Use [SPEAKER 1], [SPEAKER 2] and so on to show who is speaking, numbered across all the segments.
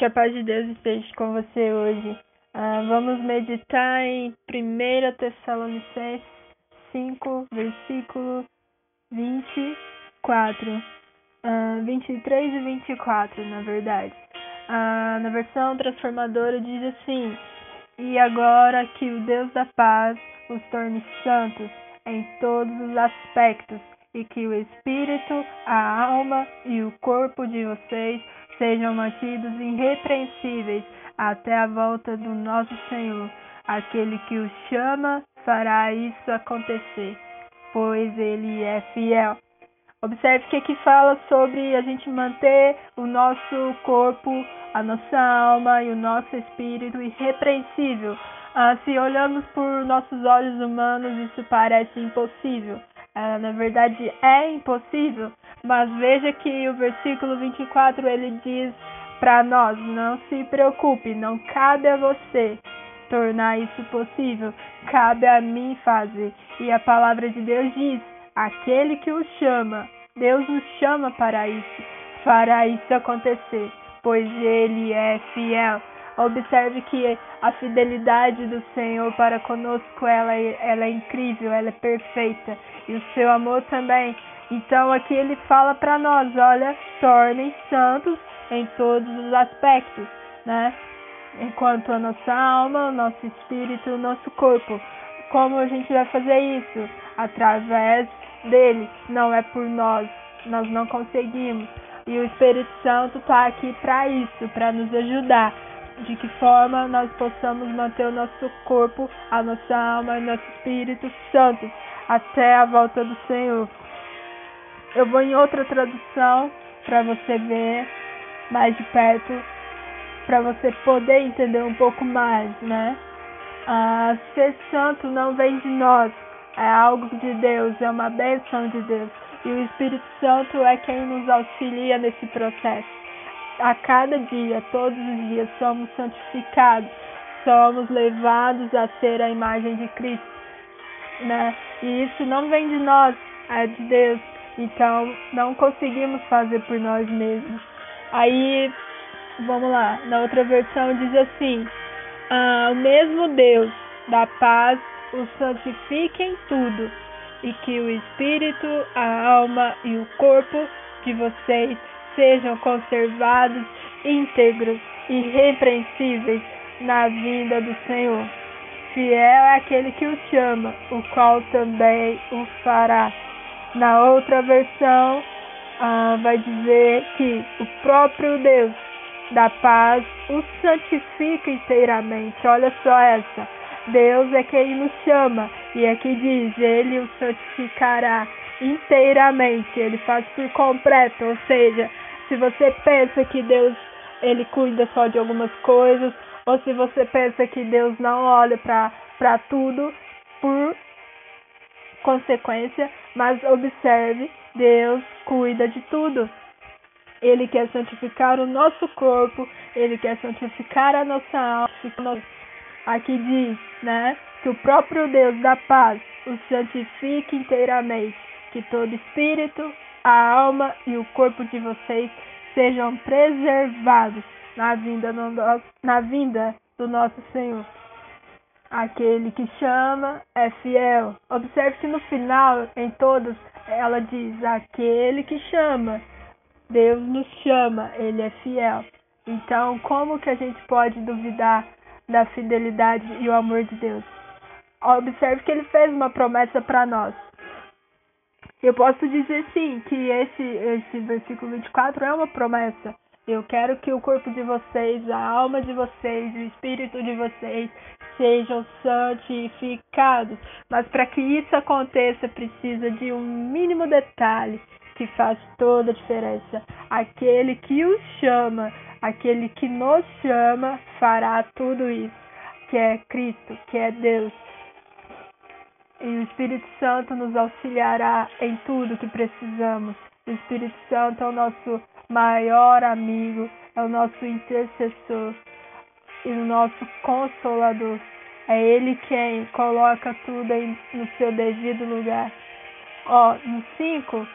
[SPEAKER 1] Que a paz de Deus esteja com você hoje. Ah, vamos meditar em 1 Tessalonicenses 5, versículo 24. Ah, 23 e 24, na verdade. Ah, na versão transformadora diz assim: E agora que o Deus da paz os torne santos em todos os aspectos, e que o espírito, a alma e o corpo de vocês sejam mantidos irrepreensíveis até a volta do nosso Senhor. Aquele que o chama fará isso acontecer, pois ele é fiel. Observe que aqui fala sobre a gente manter o nosso corpo, a nossa alma e o nosso espírito irrepreensível. Ah, se olhamos por nossos olhos humanos, isso parece impossível. Ah, na verdade, é impossível, mas veja que o versículo 24 ele diz para nós: não se preocupe, não cabe a você tornar isso possível, cabe a mim fazer. E a palavra de Deus diz: aquele que o chama, Deus nos chama para isso, fará isso acontecer, pois ele é fiel. Observe que a fidelidade do Senhor para conosco ela, ela é incrível, ela é perfeita e o seu amor também. Então aqui ele fala para nós, olha, tornem santos em todos os aspectos, né? Enquanto a nossa alma, o nosso espírito, o nosso corpo. Como a gente vai fazer isso? Através dele, não é por nós, nós não conseguimos. E o Espírito Santo está aqui para isso, para nos ajudar. De que forma nós possamos manter o nosso corpo, a nossa alma e nosso espírito santos até a volta do Senhor. Eu vou em outra tradução para você ver mais de perto, para você poder entender um pouco mais, né? Ah, ser santo não vem de nós, é algo de Deus, é uma bênção de Deus. E o Espírito Santo é quem nos auxilia nesse processo. A cada dia, todos os dias, somos santificados, somos levados a ser a imagem de Cristo né? E isso não vem de nós, é de Deus. Então não conseguimos fazer por nós mesmos. Aí, vamos lá, na outra versão diz assim: ah, o mesmo Deus da paz o santifique em tudo, e que o espírito, a alma e o corpo de vocês sejam conservados íntegros e irrepreensíveis na vinda do Senhor. Fiel é aquele que o chama, o qual também o fará. Na outra versão, ah, vai dizer que o próprio Deus da paz o santifica inteiramente. Olha só essa. Deus é quem nos chama e aqui diz: Ele o santificará inteiramente. Ele faz por completo. Ou seja, se você pensa que Deus ele cuida só de algumas coisas, ou se você pensa que Deus não olha para tudo por consequência, mas observe, Deus cuida de tudo. Ele quer santificar o nosso corpo, ele quer santificar a nossa alma. Aqui diz, né, que o próprio Deus da paz o santifique inteiramente, que todo espírito, a alma e o corpo de vocês sejam preservados na vinda, no, na vinda do nosso Senhor. Aquele que chama é fiel. Observe que no final, em todos, ela diz: aquele que chama. Deus nos chama, ele é fiel. Então, como que a gente pode duvidar da fidelidade e o amor de Deus? Observe que ele fez uma promessa para nós. Eu posso dizer sim que esse, esse versículo 24 é uma promessa. Eu quero que o corpo de vocês, a alma de vocês, o espírito de vocês sejam santificados. Mas para que isso aconteça, precisa de um mínimo detalhe que faz toda a diferença. Aquele que os chama, aquele que nos chama, fará tudo isso, que é Cristo, que é Deus. E o Espírito Santo nos auxiliará em tudo que precisamos. O Espírito Santo é o nosso maior amigo, é o nosso intercessor e o nosso consolador. É Ele quem coloca tudo em, no seu devido lugar. Ó, no 5,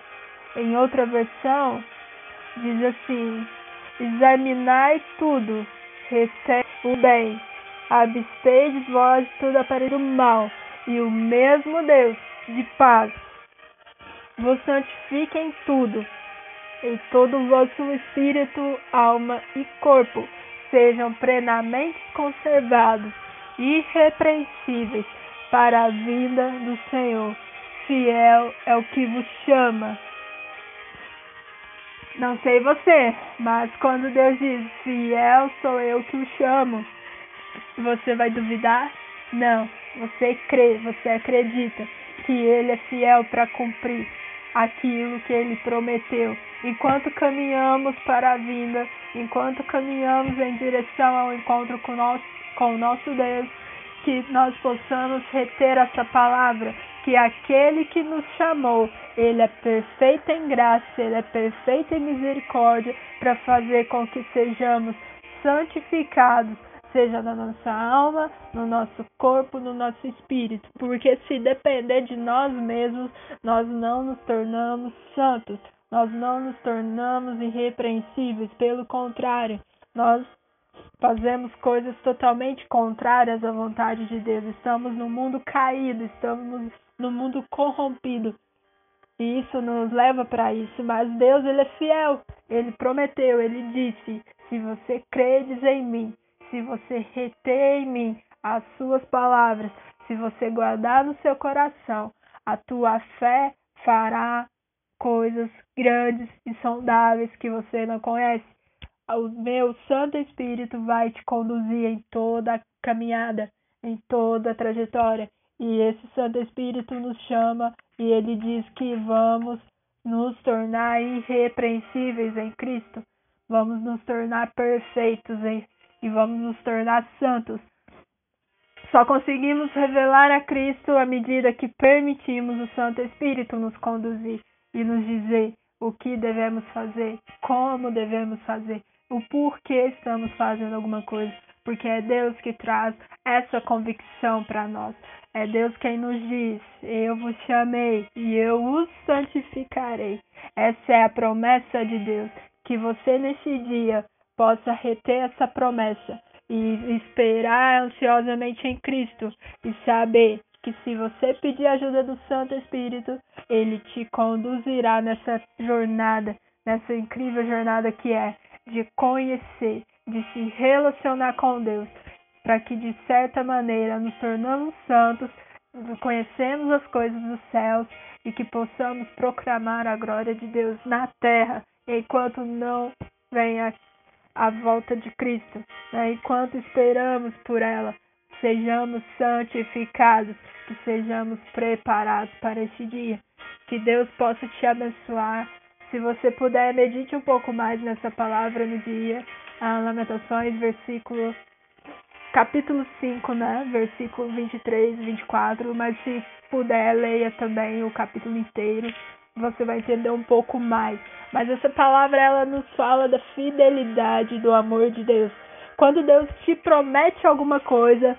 [SPEAKER 1] em outra versão, diz assim: examinai tudo, retém o bem, abstei vós de tudo aparelho mal, e o mesmo Deus de paz vos santifique em tudo, e todo o vosso espírito, alma e corpo sejam plenamente conservados, irrepreensíveis para a vinda do Senhor. Fiel é o que vos chama. Não sei você, mas quando Deus diz fiel sou eu que o chamo, você vai duvidar? Não, você crê, você acredita que Ele é fiel para cumprir aquilo que Ele prometeu. Enquanto caminhamos para a vinda, enquanto caminhamos em direção ao encontro com, nosso, com o nosso Deus, que nós possamos reter essa palavra, que aquele que nos chamou, ele é perfeito em graça, ele é perfeito em misericórdia, para fazer com que sejamos santificados, seja na nossa alma, no nosso corpo, no nosso espírito, porque se depender de nós mesmos, nós não nos tornamos santos, nós não nos tornamos irrepreensíveis, pelo contrário, nós fazemos coisas totalmente contrárias à vontade de Deus. Estamos no mundo caído, estamos no mundo corrompido. E isso nos leva para isso, mas Deus ele é fiel. Ele prometeu, ele disse: "Se você credes em mim, se você reter em mim as suas palavras, se você guardar no seu coração, a tua fé fará coisas grandes e sondáveis que você não conhece o meu Santo Espírito vai te conduzir em toda a caminhada, em toda a trajetória. E esse Santo Espírito nos chama e ele diz que vamos nos tornar irrepreensíveis em Cristo. Vamos nos tornar perfeitos em, e vamos nos tornar santos. Só conseguimos revelar a Cristo à medida que permitimos o Santo Espírito nos conduzir e nos dizer o que devemos fazer, como devemos fazer o porquê estamos fazendo alguma coisa, porque é Deus que traz essa convicção para nós. É Deus quem nos diz: Eu vos chamei e eu os santificarei. Essa é a promessa de Deus. Que você nesse dia possa reter essa promessa e esperar ansiosamente em Cristo e saber que se você pedir a ajuda do Santo Espírito, ele te conduzirá nessa jornada, nessa incrível jornada que é de conhecer, de se relacionar com Deus, para que de certa maneira nos tornamos santos, conhecemos as coisas dos céus e que possamos proclamar a glória de Deus na terra, enquanto não venha a volta de Cristo, né? enquanto esperamos por ela, sejamos santificados, que sejamos preparados para este dia. Que Deus possa te abençoar se você puder, medite um pouco mais nessa palavra no dia. A Lamentações, versículo capítulo 5, né? Versículo 23 e 24. Mas se puder, leia também o capítulo inteiro. Você vai entender um pouco mais. Mas essa palavra ela nos fala da fidelidade do amor de Deus. Quando Deus te promete alguma coisa,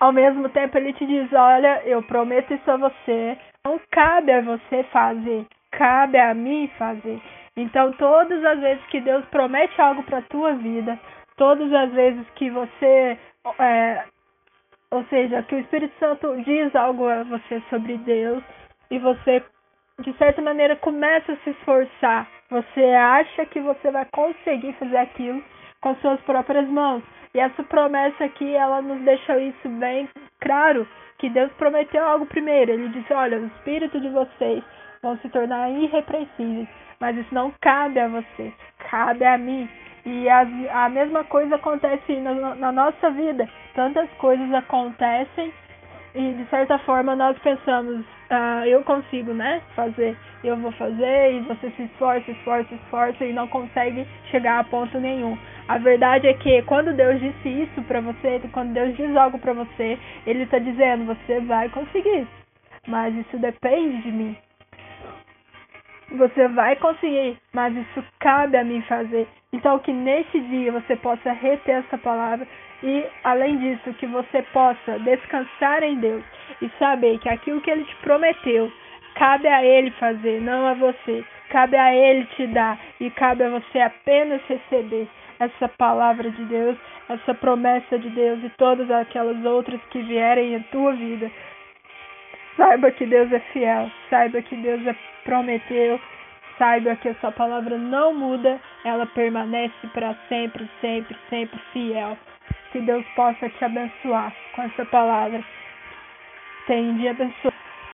[SPEAKER 1] ao mesmo tempo ele te diz: Olha, eu prometo isso a você. Não cabe a você fazer cabe a mim fazer. Então, todas as vezes que Deus promete algo para tua vida, todas as vezes que você, é, ou seja, que o Espírito Santo diz algo a você sobre Deus e você, de certa maneira, começa a se esforçar, você acha que você vai conseguir fazer aquilo com suas próprias mãos. E essa promessa aqui, ela nos deixa isso bem claro, que Deus prometeu algo primeiro. Ele disse, olha, o Espírito de vocês vão se tornar irrepreensíveis. Mas isso não cabe a você, cabe a mim. E a, a mesma coisa acontece na, na nossa vida. Tantas coisas acontecem e de certa forma nós pensamos, ah, eu consigo, né? Fazer, eu vou fazer, e você se esforça, esforça, esforça e não consegue chegar a ponto nenhum. A verdade é que quando Deus disse isso para você, quando Deus diz algo para você, Ele está dizendo, você vai conseguir. Mas isso depende de mim. Você vai conseguir, mas isso cabe a mim fazer. Então, que neste dia você possa reter essa palavra e, além disso, que você possa descansar em Deus e saber que aquilo que Ele te prometeu cabe a Ele fazer, não a você. cabe a Ele te dar e cabe a você apenas receber essa palavra de Deus, essa promessa de Deus e todas aquelas outras que vierem em tua vida. Saiba que Deus é fiel, saiba que Deus é prometeu, saiba que essa palavra não muda, ela permanece para sempre, sempre, sempre fiel. Que Deus possa te abençoar com essa palavra. Um dia.